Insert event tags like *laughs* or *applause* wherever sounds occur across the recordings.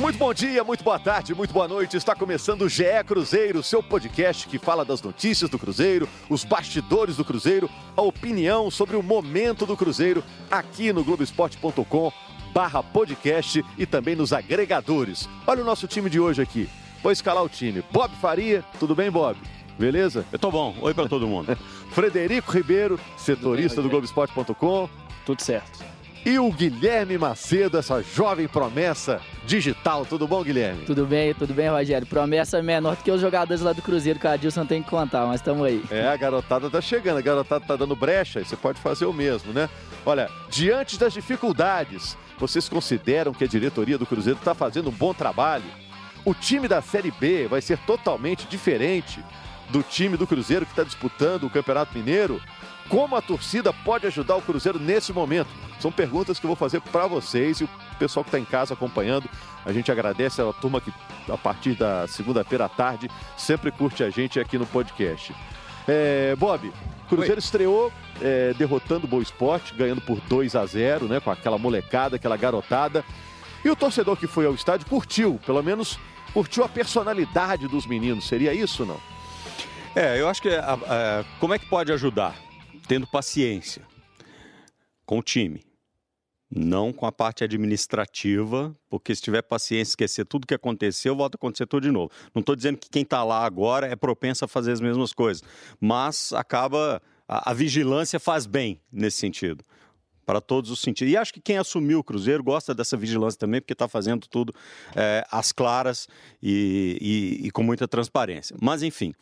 Muito bom dia, muito boa tarde, muito boa noite. Está começando o GE Cruzeiro, seu podcast que fala das notícias do Cruzeiro, os bastidores do Cruzeiro, a opinião sobre o momento do Cruzeiro aqui no Globoesporte.com barra podcast e também nos agregadores. Olha o nosso time de hoje aqui. Vou escalar o time. Bob Faria, tudo bem, Bob? Beleza? Eu tô bom. Oi para todo mundo. *laughs* Frederico Ribeiro, setorista bem, do Globoesporte.com. Tudo certo e o Guilherme Macedo, essa jovem promessa digital. Tudo bom, Guilherme? Tudo bem, tudo bem, Rogério. Promessa menor do que os jogadores lá do Cruzeiro que o Adilson tem que contar, mas estamos aí. É, a garotada tá chegando, a garotada tá dando brecha e você pode fazer o mesmo, né? Olha, diante das dificuldades, vocês consideram que a diretoria do Cruzeiro está fazendo um bom trabalho? O time da Série B vai ser totalmente diferente do time do Cruzeiro que está disputando o Campeonato Mineiro? Como a torcida pode ajudar o Cruzeiro nesse momento? São perguntas que eu vou fazer para vocês e o pessoal que está em casa acompanhando. A gente agradece a turma que, a partir da segunda-feira à tarde, sempre curte a gente aqui no podcast. É, Bob, Cruzeiro Oi. estreou é, derrotando o Boa Esporte, ganhando por 2 a 0 né, com aquela molecada, aquela garotada. E o torcedor que foi ao estádio curtiu, pelo menos curtiu a personalidade dos meninos. Seria isso não? É, eu acho que a, a, como é que pode ajudar? Tendo paciência com o time não com a parte administrativa, porque se tiver paciência, esquecer tudo que aconteceu, volta a acontecer tudo de novo. Não estou dizendo que quem está lá agora é propenso a fazer as mesmas coisas, mas acaba. A, a vigilância faz bem nesse sentido para todos os sentidos. E acho que quem assumiu o Cruzeiro gosta dessa vigilância também, porque está fazendo tudo é, às claras e, e, e, com muita transparência. Mas, enfim,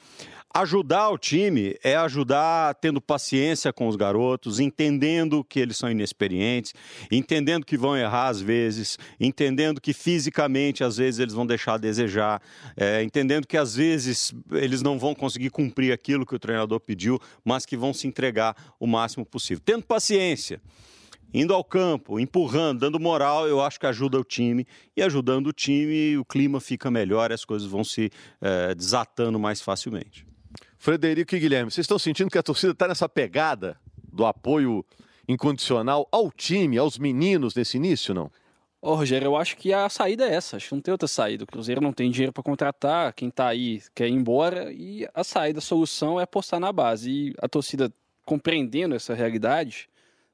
Ajudar o time é ajudar tendo paciência com os garotos, entendendo que eles são inexperientes, entendendo que vão errar às vezes, entendendo que fisicamente às vezes eles vão deixar a desejar, é, entendendo que às vezes eles não vão conseguir cumprir aquilo que o treinador pediu, mas que vão se entregar o máximo possível. Tendo paciência indo ao campo, empurrando, dando moral, eu acho que ajuda o time. E ajudando o time, o clima fica melhor as coisas vão se é, desatando mais facilmente. Frederico e Guilherme, vocês estão sentindo que a torcida está nessa pegada do apoio incondicional ao time, aos meninos nesse início, não? Ô, Rogério, eu acho que a saída é essa. Acho que não tem outra saída. O Cruzeiro não tem dinheiro para contratar, quem está aí quer ir embora e a saída, a solução é apostar na base. E a torcida, compreendendo essa realidade,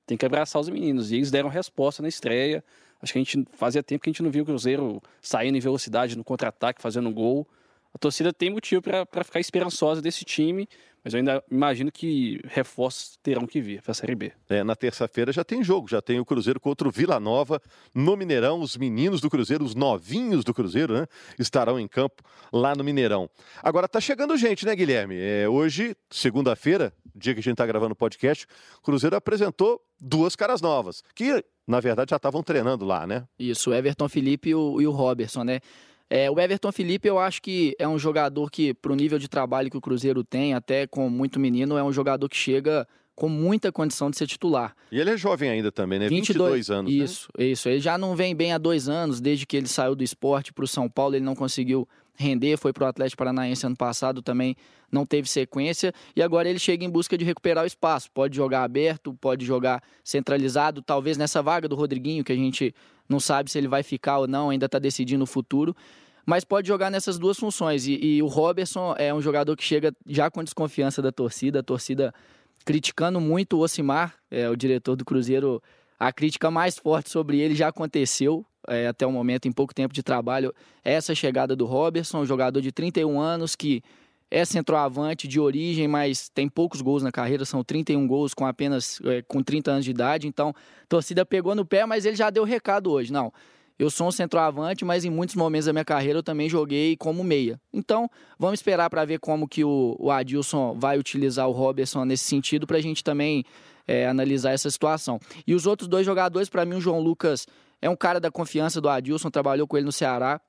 tem que abraçar os meninos. E eles deram resposta na estreia. Acho que a gente fazia tempo que a gente não via o Cruzeiro saindo em velocidade no contra-ataque, fazendo gol a torcida tem motivo para ficar esperançosa desse time, mas eu ainda imagino que reforços terão que vir para a Série B. É, na terça-feira já tem jogo, já tem o Cruzeiro contra o Vila Nova no Mineirão. Os meninos do Cruzeiro, os novinhos do Cruzeiro, né, estarão em campo lá no Mineirão. Agora tá chegando gente, né, Guilherme? É, hoje, segunda-feira, dia que a gente está gravando o podcast, o Cruzeiro apresentou duas caras novas, que na verdade já estavam treinando lá, né? Isso, o Everton Felipe e o, e o Robertson, né? É, o Everton Felipe, eu acho que é um jogador que, para o nível de trabalho que o Cruzeiro tem, até com muito menino, é um jogador que chega com muita condição de ser titular. E ele é jovem ainda também, né? 22, 22 anos. Né? Isso, né? isso. Ele já não vem bem há dois anos, desde que ele saiu do esporte para o São Paulo, ele não conseguiu render, foi para o Atlético Paranaense ano passado, também não teve sequência, e agora ele chega em busca de recuperar o espaço. Pode jogar aberto, pode jogar centralizado, talvez nessa vaga do Rodriguinho, que a gente não sabe se ele vai ficar ou não, ainda está decidindo o futuro. Mas pode jogar nessas duas funções. E, e o Robertson é um jogador que chega já com desconfiança da torcida, a torcida criticando muito o Osimar, é, o diretor do Cruzeiro. A crítica mais forte sobre ele já aconteceu é, até o momento, em pouco tempo de trabalho. Essa chegada do Robertson, um jogador de 31 anos que é centroavante de origem, mas tem poucos gols na carreira, são 31 gols com apenas é, com 30 anos de idade. Então, a torcida pegou no pé, mas ele já deu recado hoje. Não, eu sou um centroavante, mas em muitos momentos da minha carreira eu também joguei como meia. Então, vamos esperar para ver como que o, o, Adilson vai utilizar o Robertson nesse sentido para a gente também é, analisar essa situação. E os outros dois jogadores, para mim, o João Lucas é um cara da confiança do Adilson, trabalhou com ele no Ceará.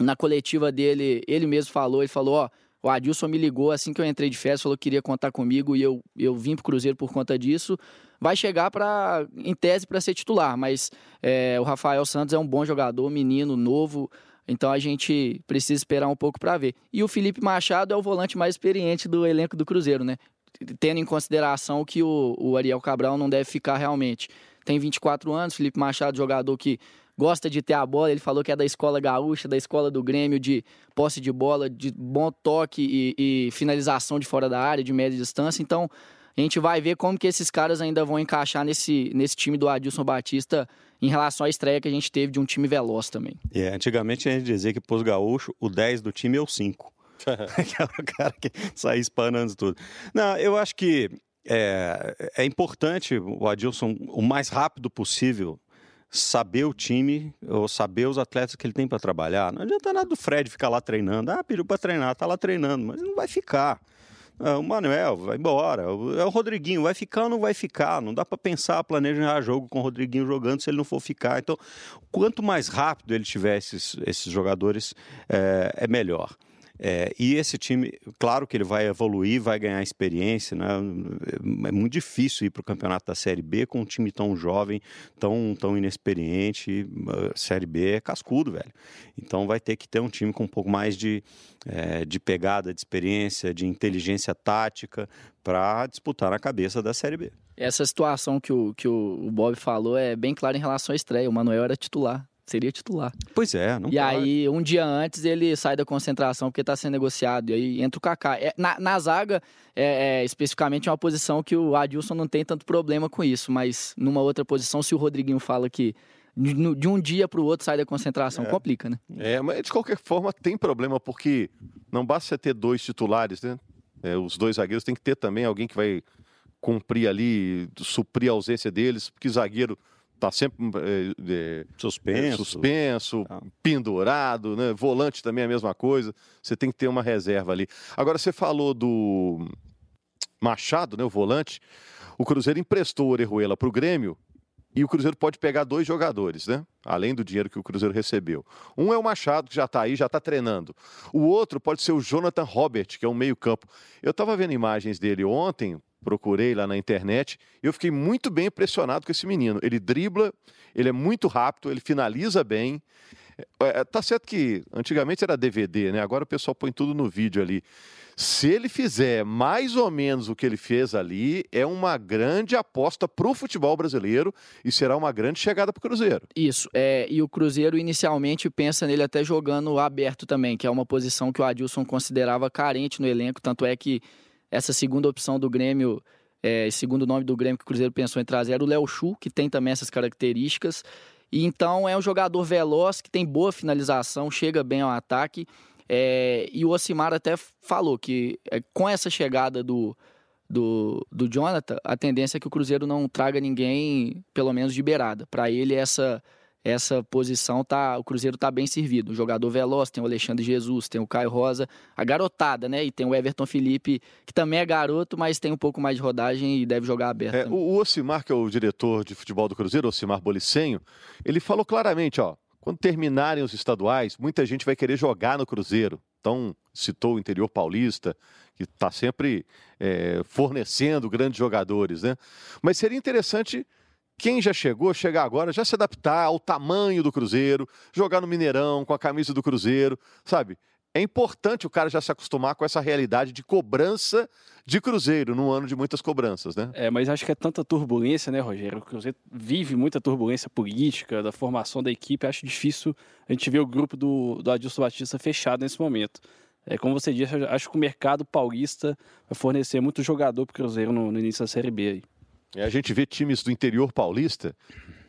Na coletiva dele, ele mesmo falou, ele falou, ó, o Adilson me ligou assim que eu entrei de férias, falou que queria contar comigo e eu, eu vim pro Cruzeiro por conta disso. Vai chegar para, em tese, para ser titular, mas é, o Rafael Santos é um bom jogador, menino, novo, então a gente precisa esperar um pouco para ver. E o Felipe Machado é o volante mais experiente do elenco do Cruzeiro, né? Tendo em consideração que o, o Ariel Cabral não deve ficar realmente. Tem 24 anos, Felipe Machado, jogador que gosta de ter a bola. Ele falou que é da escola gaúcha, da escola do Grêmio, de posse de bola, de bom toque e, e finalização de fora da área, de média distância. Então, a gente vai ver como que esses caras ainda vão encaixar nesse, nesse time do Adilson Batista em relação à estreia que a gente teve de um time veloz também. É, antigamente a gente dizia que pôs gaúcho, o 10 do time é o 5. *laughs* que era o cara que saía espanando tudo. Não, eu acho que é, é importante o Adilson, o mais rápido possível, saber o time ou saber os atletas que ele tem para trabalhar. Não adianta nada do Fred ficar lá treinando. Ah, pediu para treinar, tá lá treinando, mas não vai ficar. É, o Manuel vai embora. É o Rodriguinho, vai ficar ou não vai ficar? Não dá para pensar, planejar jogo com o Rodriguinho jogando se ele não for ficar. Então, quanto mais rápido ele tiver esses, esses jogadores, é, é melhor. É, e esse time, claro que ele vai evoluir, vai ganhar experiência, né? É muito difícil ir para o campeonato da Série B com um time tão jovem, tão, tão inexperiente. Série B é cascudo, velho. Então vai ter que ter um time com um pouco mais de, é, de pegada, de experiência, de inteligência tática para disputar na cabeça da Série B. Essa situação que o, que o Bob falou é bem clara em relação à estreia. O Manuel era titular seria titular. Pois é, não E pode. aí, um dia antes, ele sai da concentração porque está sendo negociado. E aí entra o Kaká. É, na, na zaga, é, é, especificamente, é uma posição que o Adilson não tem tanto problema com isso. Mas numa outra posição, se o Rodriguinho fala que de, de um dia para o outro sai da concentração, é. complica, né? É, mas de qualquer forma tem problema, porque não basta você ter dois titulares, né? É, os dois zagueiros tem que ter também alguém que vai cumprir ali, suprir a ausência deles, porque zagueiro tá sempre é, suspenso, suspenso ah. pendurado, né? Volante também é a mesma coisa. Você tem que ter uma reserva ali. Agora você falou do Machado, né? O volante. O Cruzeiro emprestou o Orejuela para o Grêmio e o Cruzeiro pode pegar dois jogadores, né? Além do dinheiro que o Cruzeiro recebeu. Um é o Machado, que já está aí, já está treinando. O outro pode ser o Jonathan Robert, que é um meio-campo. Eu estava vendo imagens dele ontem, procurei lá na internet, eu fiquei muito bem impressionado com esse menino. Ele dribla, ele é muito rápido, ele finaliza bem. É, é tá certo que antigamente era DVD, né? Agora o pessoal põe tudo no vídeo ali. Se ele fizer mais ou menos o que ele fez ali, é uma grande aposta para o futebol brasileiro e será uma grande chegada para o Cruzeiro. Isso, é, e o Cruzeiro inicialmente pensa nele até jogando aberto também, que é uma posição que o Adilson considerava carente no elenco, tanto é que essa segunda opção do Grêmio, é, segundo nome do Grêmio que o Cruzeiro pensou em trazer era o Léo Chu, que tem também essas características. E então é um jogador veloz, que tem boa finalização, chega bem ao ataque. É, e o Osimar até falou que é, com essa chegada do, do, do Jonathan, a tendência é que o Cruzeiro não traga ninguém, pelo menos de beirada. Para ele, essa essa posição tá, o Cruzeiro tá bem servido. O jogador veloz, tem o Alexandre Jesus, tem o Caio Rosa, a garotada, né? E tem o Everton Felipe, que também é garoto, mas tem um pouco mais de rodagem e deve jogar aberto. É, o Ocimar, que é o diretor de futebol do Cruzeiro, Ocimar Bolicenho, ele falou claramente, ó, quando terminarem os estaduais, muita gente vai querer jogar no Cruzeiro. Então, citou o interior paulista, que está sempre é, fornecendo grandes jogadores, né? Mas seria interessante quem já chegou, chegar agora, já se adaptar ao tamanho do Cruzeiro, jogar no Mineirão com a camisa do Cruzeiro, sabe? É importante o cara já se acostumar com essa realidade de cobrança de Cruzeiro, num ano de muitas cobranças, né? É, mas acho que é tanta turbulência, né, Rogério? O Cruzeiro vive muita turbulência política, da formação da equipe. Acho difícil a gente ver o grupo do, do Adilson Batista fechado nesse momento. É, como você disse, acho que o mercado paulista vai fornecer muito jogador para o Cruzeiro no, no início da Série B aí. É, a gente vê times do interior paulista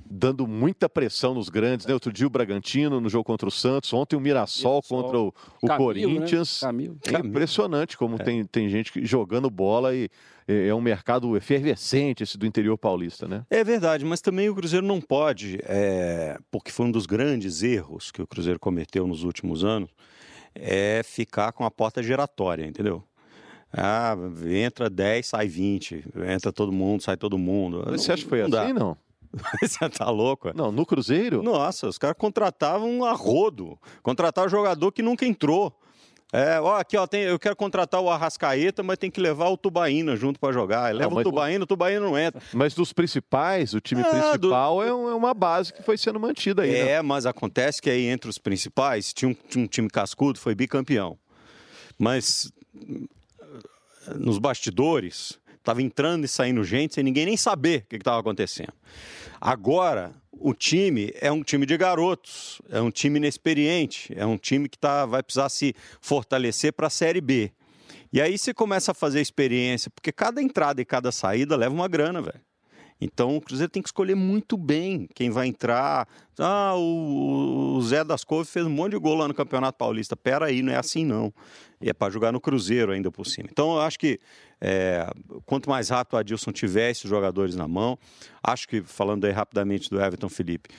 dando muita pressão nos grandes, né? Outro dia o Bragantino no jogo contra o Santos, ontem o Mirassol, Mirassol. contra o, o Camilo, Corinthians. Né? É impressionante como é. Tem, tem gente jogando bola e é um mercado efervescente esse do interior paulista, né? É verdade, mas também o Cruzeiro não pode, é, porque foi um dos grandes erros que o Cruzeiro cometeu nos últimos anos, é ficar com a porta giratória, entendeu? Ah, entra 10, sai 20. Entra todo mundo, sai todo mundo. Mas você acha que foi não assim, dá. não? *laughs* Você tá louco? Não, no Cruzeiro? Nossa, os caras contratavam a rodo. Contratavam jogador que nunca entrou. É, ó, aqui, ó, tem, eu quero contratar o Arrascaeta, mas tem que levar o Tubaína junto para jogar. Leva não, o Tubaína, o Tubaína não entra. Mas dos principais, o time é, principal do... é, é, uma base que foi sendo mantida aí. É, né? mas acontece que aí entre os principais tinha um, tinha um time cascudo, foi bicampeão. Mas nos bastidores, estava entrando e saindo gente sem ninguém nem saber o que estava acontecendo. Agora, o time é um time de garotos, é um time inexperiente, é um time que tá, vai precisar se fortalecer para a Série B. E aí você começa a fazer experiência, porque cada entrada e cada saída leva uma grana, velho. Então o Cruzeiro tem que escolher muito bem quem vai entrar. Ah, o, o Zé das Couves fez um monte de gol lá no Campeonato Paulista. Pera aí, não é assim não. E é para jogar no Cruzeiro ainda por cima. Então eu acho que é, quanto mais rápido o Adilson tiver esses jogadores na mão, acho que, falando aí rapidamente do Everton Felipe,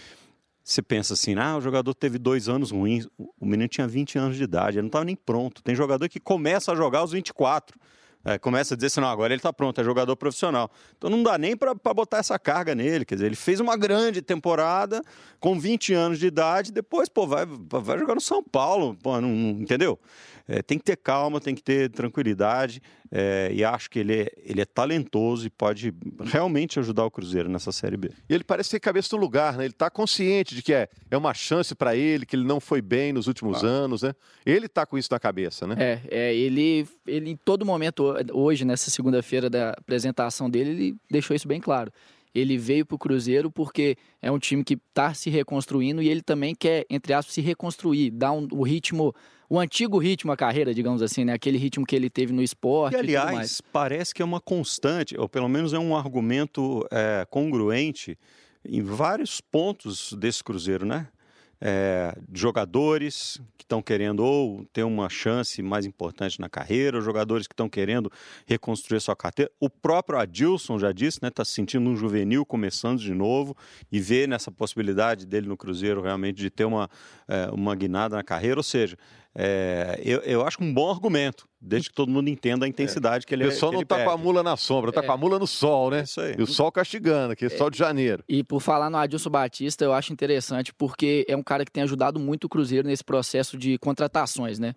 você pensa assim, ah, o jogador teve dois anos ruins, o menino tinha 20 anos de idade, ele não estava nem pronto. Tem jogador que começa a jogar aos 24. É, começa a dizer assim, não, agora ele está pronto, é jogador profissional. Então não dá nem para botar essa carga nele. Quer dizer, ele fez uma grande temporada com 20 anos de idade, depois, pô, vai, vai jogar no São Paulo, pô, não, não entendeu? É, tem que ter calma, tem que ter tranquilidade. É, e acho que ele é, ele é talentoso e pode realmente ajudar o Cruzeiro nessa Série B. E ele parece ter cabeça no lugar, né? Ele está consciente de que é, é uma chance para ele, que ele não foi bem nos últimos ah. anos, né? Ele está com isso na cabeça, né? É, é ele, ele em todo momento, hoje, nessa segunda-feira da apresentação dele, ele deixou isso bem claro. Ele veio para o Cruzeiro porque é um time que está se reconstruindo e ele também quer, entre aspas, se reconstruir, dar um, o ritmo o antigo ritmo, a carreira, digamos assim, né? Aquele ritmo que ele teve no esporte. E, aliás, e parece que é uma constante, ou pelo menos é um argumento é, congruente em vários pontos desse Cruzeiro, né? É, jogadores que estão querendo ou ter uma chance mais importante na carreira, jogadores que estão querendo reconstruir sua carteira. O próprio Adilson já disse, né? Está se sentindo um juvenil começando de novo e vê nessa possibilidade dele no Cruzeiro realmente de ter uma, é, uma guinada na carreira. Ou seja, é, eu, eu acho um bom argumento, desde que todo mundo entenda a intensidade é. que ele O pessoal não está com a mula na sombra, está é. com a mula no sol, né? Isso aí. E o sol castigando, que é sol de janeiro. E por falar no Adilson Batista, eu acho interessante, porque é um cara que tem ajudado muito o Cruzeiro nesse processo de contratações, né?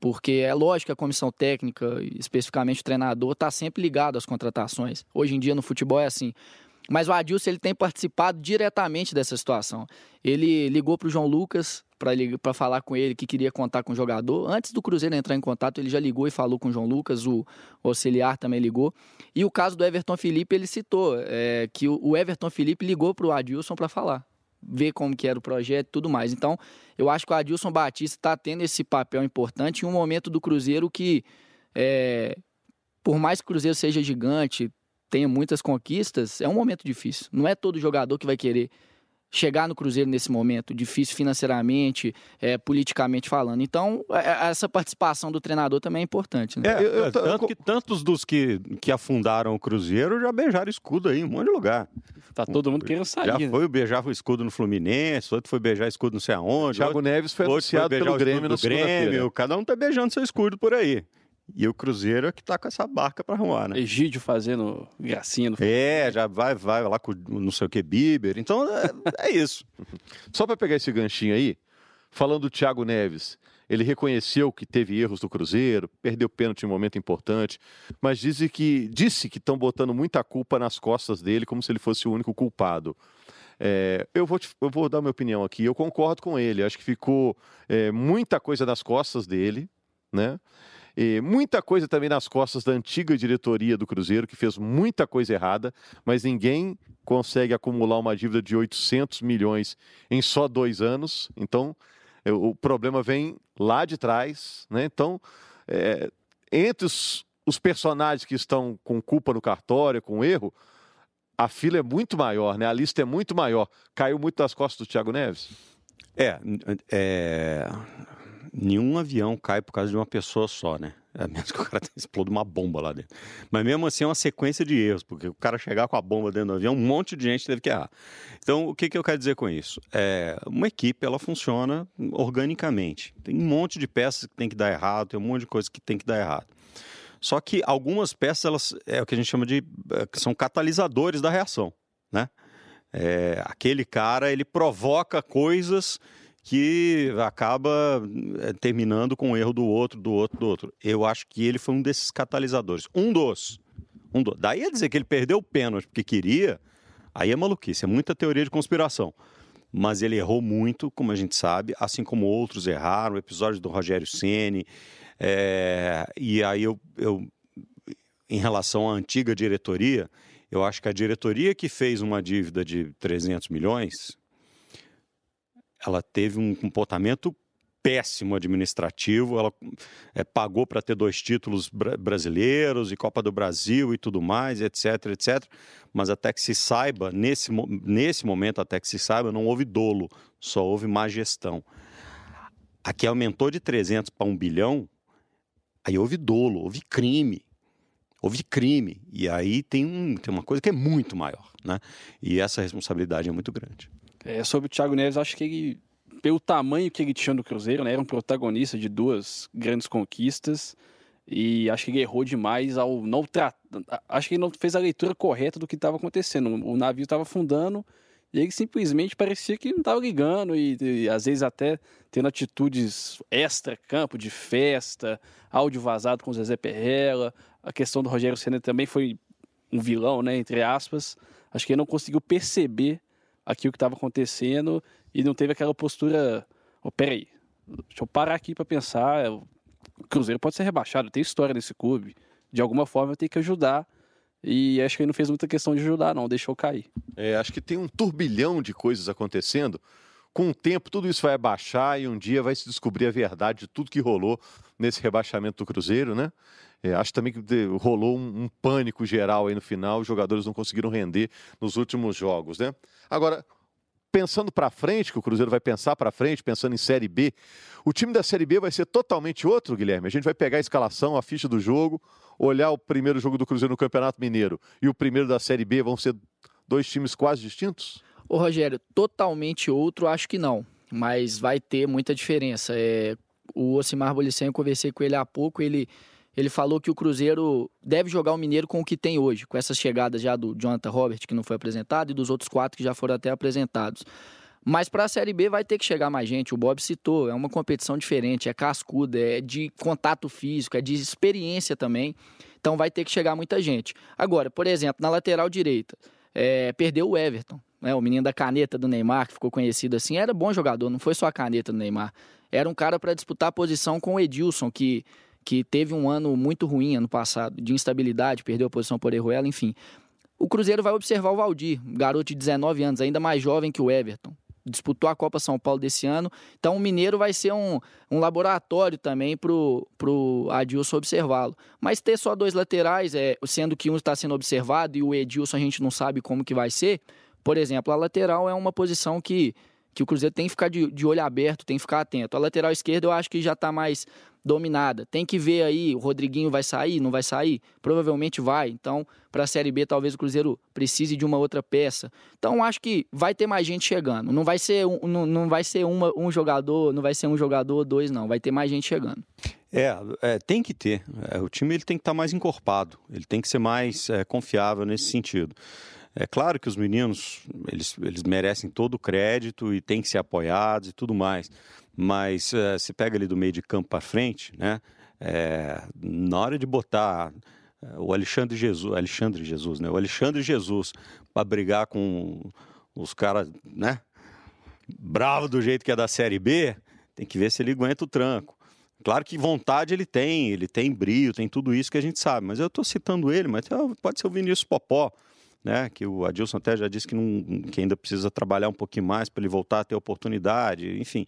Porque é lógico que a comissão técnica, especificamente o treinador, está sempre ligado às contratações. Hoje em dia no futebol é assim. Mas o Adilson ele tem participado diretamente dessa situação. Ele ligou para o João Lucas, para falar com ele que queria contar com o jogador. Antes do Cruzeiro entrar em contato, ele já ligou e falou com o João Lucas, o, auxiliar também ligou. E o caso do Everton Felipe, ele citou é, que o, o Everton Felipe ligou para o Adilson para falar, ver como que era o projeto e tudo mais. Então, eu acho que o Adilson Batista está tendo esse papel importante em um momento do Cruzeiro que, é, por mais que o Cruzeiro seja gigante, tenha muitas conquistas, é um momento difícil. Não é todo jogador que vai querer chegar no Cruzeiro nesse momento, difícil financeiramente, é, politicamente falando. Então, é, é, essa participação do treinador também é importante. Né? É, eu, eu, tanto que tantos dos que, que afundaram o Cruzeiro já beijaram escudo aí em um monte de lugar. Tá todo mundo querendo sair. Já né? foi beijar o escudo no Fluminense, outro foi beijar escudo não sei aonde. Thiago outro, Neves foi anunciado pelo Grêmio no Grêmio. Cada um tá beijando seu escudo por aí. E o Cruzeiro é que tá com essa barca para arrumar, né? Egídio fazendo gracinha no É, já vai, vai lá com não sei o que, Bieber. Então é, é isso. *laughs* Só para pegar esse ganchinho aí, falando do Thiago Neves, ele reconheceu que teve erros do Cruzeiro, perdeu pênalti em um momento importante, mas disse que disse que estão botando muita culpa nas costas dele, como se ele fosse o único culpado. É, eu, vou te, eu vou dar minha opinião aqui. Eu concordo com ele. Acho que ficou é, muita coisa nas costas dele, né? E muita coisa também nas costas da antiga diretoria do Cruzeiro, que fez muita coisa errada, mas ninguém consegue acumular uma dívida de 800 milhões em só dois anos. Então, é, o problema vem lá de trás. Né? Então, é, entre os, os personagens que estão com culpa no cartório, com erro, a fila é muito maior, né? a lista é muito maior. Caiu muito nas costas do Thiago Neves? É, é nenhum avião cai por causa de uma pessoa só, né? A menos que o cara *laughs* explode uma bomba lá dentro. Mas mesmo assim é uma sequência de erros, porque o cara chegar com a bomba dentro do avião, um monte de gente teve que errar. Então, o que, que eu quero dizer com isso? É, uma equipe, ela funciona organicamente. Tem um monte de peças que tem que dar errado, tem um monte de coisas que tem que dar errado. Só que algumas peças, elas é o que a gente chama de... É, são catalisadores da reação, né? É, aquele cara, ele provoca coisas que acaba eh, terminando com o erro do outro, do outro, do outro. Eu acho que ele foi um desses catalisadores. Um dos. Um dos. Daí a dizer que ele perdeu o pênalti porque queria, aí é maluquice, é muita teoria de conspiração. Mas ele errou muito, como a gente sabe, assim como outros erraram, o episódio do Rogério Ceni é... E aí eu, eu, em relação à antiga diretoria, Eu acho que a diretoria que fez uma dívida de 300 milhões, ela teve um comportamento péssimo administrativo. Ela é, pagou para ter dois títulos bra brasileiros e Copa do Brasil e tudo mais, etc, etc. Mas até que se saiba, nesse, nesse momento, até que se saiba, não houve dolo, só houve má gestão. Aqui aumentou de 300 para 1 bilhão, aí houve dolo, houve crime. Houve crime. E aí tem, um, tem uma coisa que é muito maior. Né? E essa responsabilidade é muito grande. É, sobre o Thiago Neves, acho que ele pelo tamanho que ele tinha no Cruzeiro, né? Era um protagonista de duas grandes conquistas. E acho que ele errou demais ao não tratar. Acho que ele não fez a leitura correta do que estava acontecendo. O navio estava afundando e ele simplesmente parecia que não estava ligando e, e, às vezes até tendo atitudes extra-campo, de festa, áudio vazado com o Zezé Perrella. A questão do Rogério Senna também foi um vilão, né? Entre aspas. Acho que ele não conseguiu perceber aquilo que estava acontecendo e não teve aquela postura. Oh, peraí, deixa eu parar aqui para pensar. O Cruzeiro pode ser rebaixado, tem história nesse clube. De alguma forma tenho que ajudar. E acho que ele não fez muita questão de ajudar, não, deixou cair. É, acho que tem um turbilhão de coisas acontecendo. Com o tempo, tudo isso vai abaixar e um dia vai se descobrir a verdade de tudo que rolou nesse rebaixamento do Cruzeiro, né? É, acho também que rolou um, um, pânico geral aí no final, os jogadores não conseguiram render nos últimos jogos, né? Agora, pensando para frente, que o Cruzeiro vai pensar para frente, pensando em Série B, o time da Série B vai ser totalmente outro, Guilherme. A gente vai pegar a escalação, a ficha do jogo, olhar o primeiro jogo do Cruzeiro no Campeonato Mineiro e o primeiro da Série B, vão ser dois times quase distintos? Ô Rogério, totalmente outro, acho que não. Mas vai ter muita diferença. É, o Osimar Bolicen, eu conversei com ele há pouco, ele ele falou que o Cruzeiro deve jogar o Mineiro com o que tem hoje, com essas chegadas já do Jonathan Robert, que não foi apresentado, e dos outros quatro que já foram até apresentados. Mas para a Série B vai ter que chegar mais gente. O Bob citou, é uma competição diferente, é cascuda, é de contato físico, é de experiência também. Então vai ter que chegar muita gente. Agora, por exemplo, na lateral direita, é, perdeu o Everton, né, o menino da caneta do Neymar, que ficou conhecido assim, era bom jogador, não foi só a caneta do Neymar. Era um cara para disputar a posição com o Edilson, que que teve um ano muito ruim ano passado, de instabilidade, perdeu a posição por Erruela, enfim. O Cruzeiro vai observar o Valdir, garoto de 19 anos, ainda mais jovem que o Everton. Disputou a Copa São Paulo desse ano. Então o Mineiro vai ser um, um laboratório também para o Adilson observá-lo. Mas ter só dois laterais, é, sendo que um está sendo observado e o Edilson a gente não sabe como que vai ser. Por exemplo, a lateral é uma posição que, que o Cruzeiro tem que ficar de, de olho aberto, tem que ficar atento. A lateral esquerda eu acho que já está mais dominada. Tem que ver aí, o Rodriguinho vai sair, não vai sair? Provavelmente vai. Então, para a Série B, talvez o Cruzeiro precise de uma outra peça. Então, acho que vai ter mais gente chegando. Não vai ser um, não, não vai ser uma, um jogador, não vai ser um jogador, dois, não. Vai ter mais gente chegando. É, é tem que ter. É, o time ele tem que estar tá mais encorpado. Ele tem que ser mais é, confiável nesse sentido. É claro que os meninos, eles, eles merecem todo o crédito e têm que ser apoiados e tudo mais mas uh, se pega ali do meio de campo para frente, né? É, na hora de botar uh, o Alexandre Jesus, Alexandre Jesus, né? O Alexandre Jesus para brigar com os caras, né? Bravo do jeito que é da Série B, tem que ver se ele aguenta o tranco. Claro que vontade ele tem, ele tem brilho, tem tudo isso que a gente sabe, mas eu estou citando ele, mas pode ser o Vinícius Popó, né, que o Adilson até já disse que, não, que ainda precisa trabalhar um pouquinho mais para ele voltar a ter oportunidade, enfim,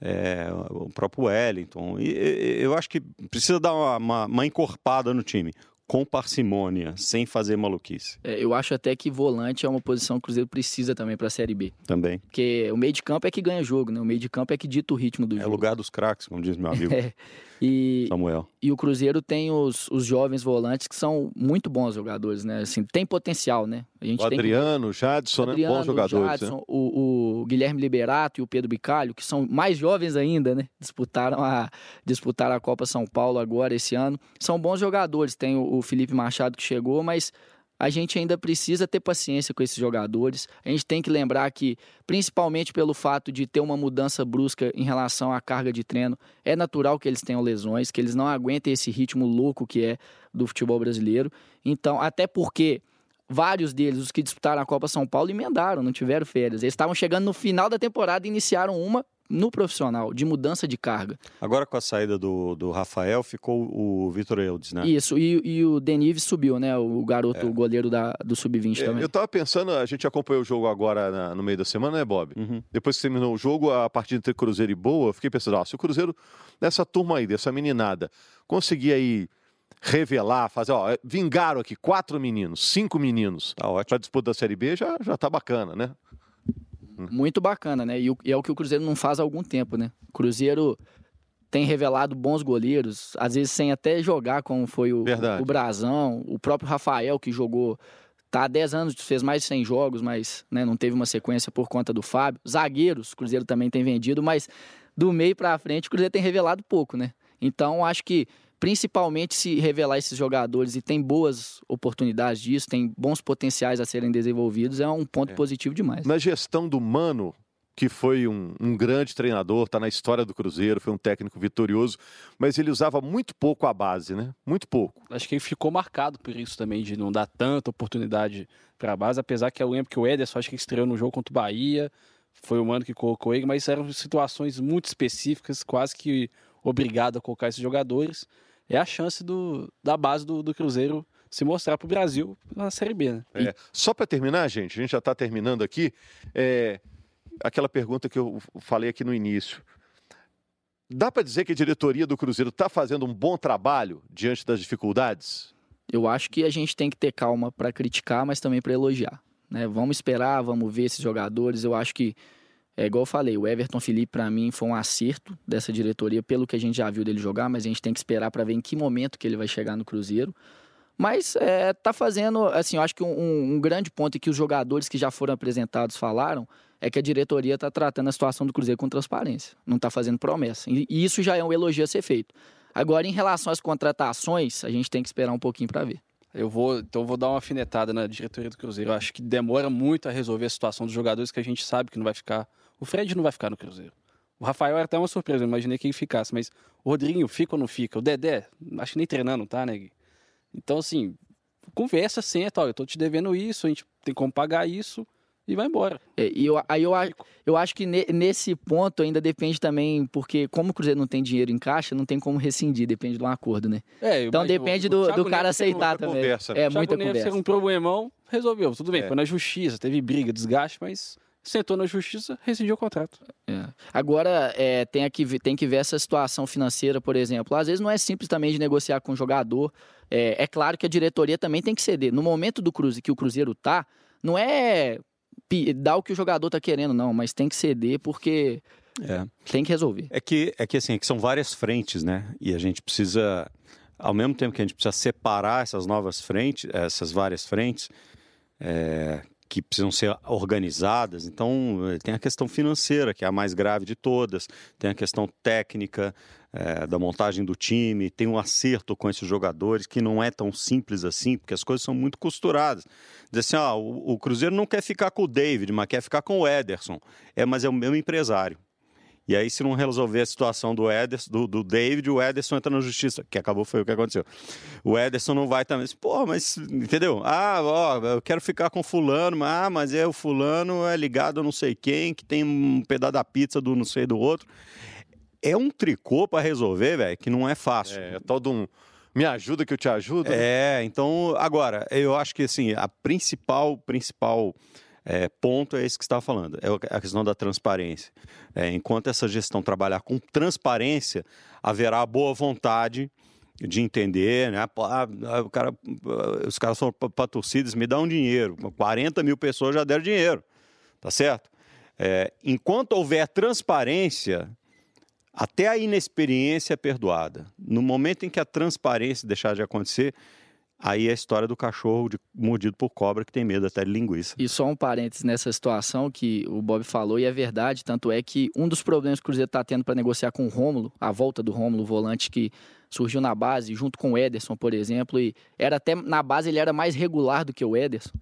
é, o próprio Wellington. E, eu acho que precisa dar uma, uma, uma encorpada no time com parcimônia, sem fazer maluquice. É, eu acho até que volante é uma posição que o Cruzeiro precisa também para a Série B. Também. Porque o meio de campo é que ganha jogo, né? O meio de campo é que dita o ritmo do é jogo. É lugar dos craques, como diz meu amigo. *laughs* é. E, Samuel. E o Cruzeiro tem os, os jovens volantes que são muito bons jogadores, né? Assim, tem potencial, né? O Adriano, o Jadson, né? Bons jogadores. O, Jadson, né? o, o, Guilherme Liberato e o Pedro Bicalho, que são mais jovens ainda, né? Disputaram a, disputaram a Copa São Paulo agora, esse ano. São bons jogadores. Tem o, o Felipe Machado que chegou, mas a gente ainda precisa ter paciência com esses jogadores. A gente tem que lembrar que, principalmente pelo fato de ter uma mudança brusca em relação à carga de treino, é natural que eles tenham lesões, que eles não aguentem esse ritmo louco que é do futebol brasileiro. Então, até porque vários deles, os que disputaram a Copa São Paulo, emendaram, não tiveram férias. Eles estavam chegando no final da temporada e iniciaram uma no profissional, de mudança de carga. Agora com a saída do, do Rafael, ficou o Vitor Eudes, né? Isso, e, e o Denives subiu, né? O garoto, É. o goleiro da, do Sub-20 É, também. eu tava pensando, a gente acompanhou o jogo agora na- no meio da semana, né, Bob? Uhum. Depois que terminou o jogo, a partida entre Cruzeiro e Boa, eu fiquei pensando, ó, se o Cruzeiro, dessa turma aí, dessa meninada, conseguir aí revelar, fazer, ó, vingaram aqui quatro meninos, cinco meninos Tá ótimo. para disputa da Série B, já, já tá bacana, né? Muito bacana, né? E, o- e é o que o Cruzeiro não faz há algum tempo, né? O Cruzeiro tem revelado bons goleiros, às vezes sem até jogar, como foi o, Verdade. o Brazão, o próprio Rafael, que jogou. Tá há 10 anos, fez mais de 100 jogos, mas né, não teve uma sequência por conta do Fábio. Zagueiros, o Cruzeiro também tem vendido, mas do meio pra frente o Cruzeiro tem revelado pouco, né? Então acho que principalmente se revelar esses jogadores e tem boas oportunidades disso, tem bons potenciais a serem desenvolvidos, é um ponto É. positivo demais. Na gestão do Mano, que foi um, um grande treinador, tá na história do Cruzeiro, foi um técnico vitorioso, mas ele usava muito pouco a base, né? Muito pouco. Acho que ele ficou marcado por isso também, de não dar tanta oportunidade para a base, apesar que eu lembro que o Ederson acho que estreou no jogo contra o Bahia, foi o mano que colocou ele, mas eram situações muito específicas, quase que obrigado a colocar esses jogadores. É a chance do, da base do, do Cruzeiro se mostrar para o Brasil na Série B, né? É, Só para terminar, gente, a gente já está terminando aqui. é, aquela pergunta que eu falei aqui no início. Dá para dizer que a diretoria do Cruzeiro está fazendo um bom trabalho diante das dificuldades? Eu acho que a gente tem que ter calma para criticar, mas também para elogiar. Né? Vamos esperar, vamos ver esses jogadores. Eu acho que, é igual eu falei, o Everton Felipe, para mim, foi um acerto dessa diretoria, pelo que a gente já viu dele jogar, mas a gente tem que esperar para ver em que momento que ele vai chegar no Cruzeiro. Mas é, tá fazendo, assim, eu acho que um, um grande ponto que os jogadores que já foram apresentados falaram é que a diretoria está tratando a situação do Cruzeiro com transparência, não está fazendo promessa. E, isso já é um elogio a ser feito. Agora, em relação às contratações, a gente tem que esperar um pouquinho para ver. Eu vou, então vou dar uma afinetada na diretoria do Cruzeiro. Eu acho que demora muito a resolver a situação dos jogadores que a gente sabe que não vai ficar. O Fred não vai ficar no Cruzeiro. O Rafael era até uma surpresa, eu imaginei que ele ficasse, mas o Rodriguinho fica ou não fica? O Dedé, acho que nem treinando, tá, né, Gui? Então, assim, conversa, senta, ó, eu tô te devendo isso, a gente tem como pagar isso e vai embora. É, e eu, aí eu, eu acho que ne- nesse ponto ainda depende também, porque como o Cruzeiro não tem dinheiro em caixa, não tem como rescindir, depende de um acordo, né? É, Então depende o do, Thiago do cara Neves aceitar também. conversa, né? É, Thiago muita Neves conversa. um problemão, resolveu. Tudo bem, É. foi na justiça, teve briga, desgaste, mas sentou na justiça, rescindiu o contrato. É. Agora, é, tem, que, ver- tem que ver essa situação financeira, por exemplo. Às vezes não é simples também de negociar com o jogador. É, é claro que a diretoria também tem que ceder. No momento do Cruzeiro que o Cruzeiro tá, não é dar o que o jogador tá querendo, não, mas tem que ceder porque É. tem que resolver. É que, é que assim, é que são várias frentes, né? E a gente precisa, ao mesmo tempo que a gente precisa separar essas novas frentes, essas várias frentes, é, que precisam ser organizadas. Então, eh, tem a questão financeira, que é a mais grave de todas, tem a questão técnica eh, da montagem do time, tem um acerto com esses jogadores, que não é tão simples assim, porque as coisas são muito costuradas. Dizer assim, ó, o, o Cruzeiro não quer ficar com o David, mas quer ficar com o Ederson. É, mas é o mesmo empresário. E aí, se não resolver a situação do Ederson, do, do David, o Ederson entra na justiça, que acabou foi o que aconteceu. O Ederson não vai também. Pô, mas entendeu? Ah, ó, eu quero ficar com fulano, mas, ah, mas é o fulano é ligado a não sei quem, que tem um pedaço da pizza do não sei do outro. É um tricô para resolver, velho, que não é fácil. É, tal de um me ajuda que eu te ajudo. né? É, então, agora, eu acho que assim, a principal, principal é, ponto é esse que você falando, é a questão da transparência. É, enquanto essa gestão trabalhar com transparência, haverá boa vontade de entender, né? Ah, o cara, ah, os caras são patrocidos, me dá um dinheiro. 40 mil pessoas já deram dinheiro, tá certo? É, enquanto houver transparência, até a inexperiência é perdoada. No momento em que a transparência deixar de acontecer, aí é a história do cachorro de- mordido por cobra que tem medo até de linguiça. E só um parênteses nessa situação que o Bob falou, e é verdade, tanto é que um dos problemas que o Cruzeiro está tendo para negociar com o Rômulo, a volta do Rômulo, o volante que surgiu na base, junto com o Ederson, por exemplo, e era até na base ele era mais regular do que o Ederson.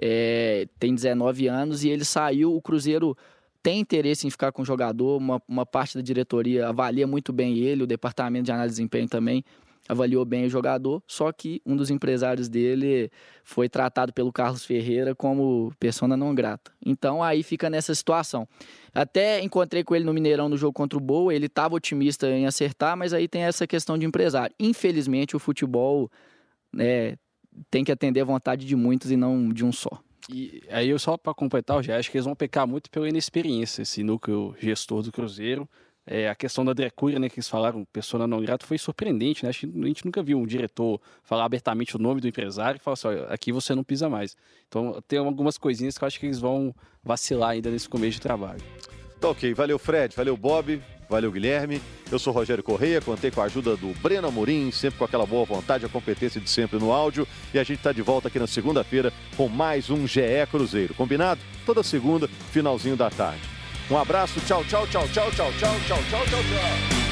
É, tem 19 anos e ele saiu, o Cruzeiro tem interesse em ficar com o jogador, uma, uma parte da diretoria avalia muito bem ele, o departamento de análise de desempenho também avaliou bem o jogador, só que um dos empresários dele foi tratado pelo Carlos Ferreira como persona não grata. Então aí fica nessa situação. Até encontrei com ele no Mineirão no jogo contra o Boa, ele estava otimista em acertar, mas aí tem essa questão de empresário. Infelizmente o futebol né, tem que atender a vontade de muitos e não de um só. E aí eu só para completar, eu já acho que eles vão pecar muito pela inexperiência, esse núcleo gestor do Cruzeiro. É, a questão da Drecúria, né, que eles falaram, pessoa não grata, foi surpreendente, né? A gente nunca viu um diretor falar abertamente o nome do empresário e falar assim, olha, aqui você não pisa mais. Então tem algumas coisinhas que eu acho que eles vão vacilar ainda nesse começo de trabalho. Tá ok, valeu Fred, valeu Bob, valeu Guilherme. Eu sou Rogério Correia, contei com a ajuda do Breno Amorim, sempre com aquela boa vontade, a competência de sempre no áudio. E a gente está de volta aqui na segunda-feira com mais um GE Cruzeiro. Combinado? Toda segunda, finalzinho da tarde. Um abraço, tchau, tchau, tchau, tchau, tchau, tchau, tchau, tchau, tchau.